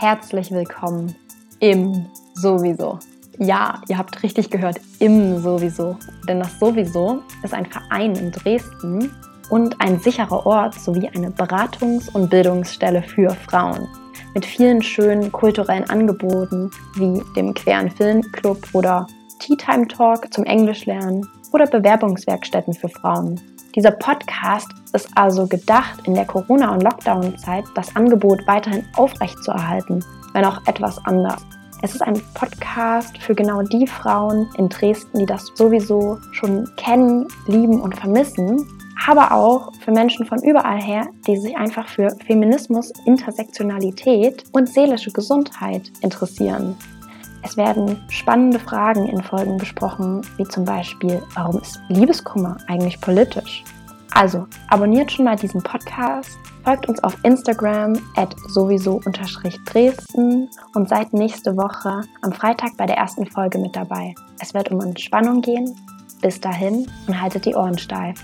herzlich willkommen im Sowieso. Ja, ihr habt richtig gehört, im Sowieso. Denn das Sowieso ist ein Verein in Dresden und ein sicherer Ort sowie eine Beratungs- und Bildungsstelle für Frauen. Mit vielen schönen kulturellen Angeboten wie dem Queeren Filmclub oder Tea Time Talk zum Englischlernen oder Bewerbungswerkstätten für Frauen. Dieser Podcast ist also gedacht, in der Corona- und Lockdown-Zeit das Angebot weiterhin aufrechtzuerhalten, wenn auch etwas anders. Es ist ein Podcast für genau die Frauen in Dresden, die das sowieso schon kennen, lieben und vermissen, aber auch für Menschen von überall her, die sich einfach für Feminismus, Intersektionalität und seelische Gesundheit interessieren. Es werden spannende Fragen in Folgen besprochen, wie zum Beispiel, warum ist Liebeskummer eigentlich politisch? Also, abonniert schon mal diesen Podcast, folgt uns auf Instagram at sowieso-dresden und seid nächste Woche am Freitag bei der ersten Folge mit dabei. Es wird um Entspannung gehen. Bis dahin und haltet die Ohren steif.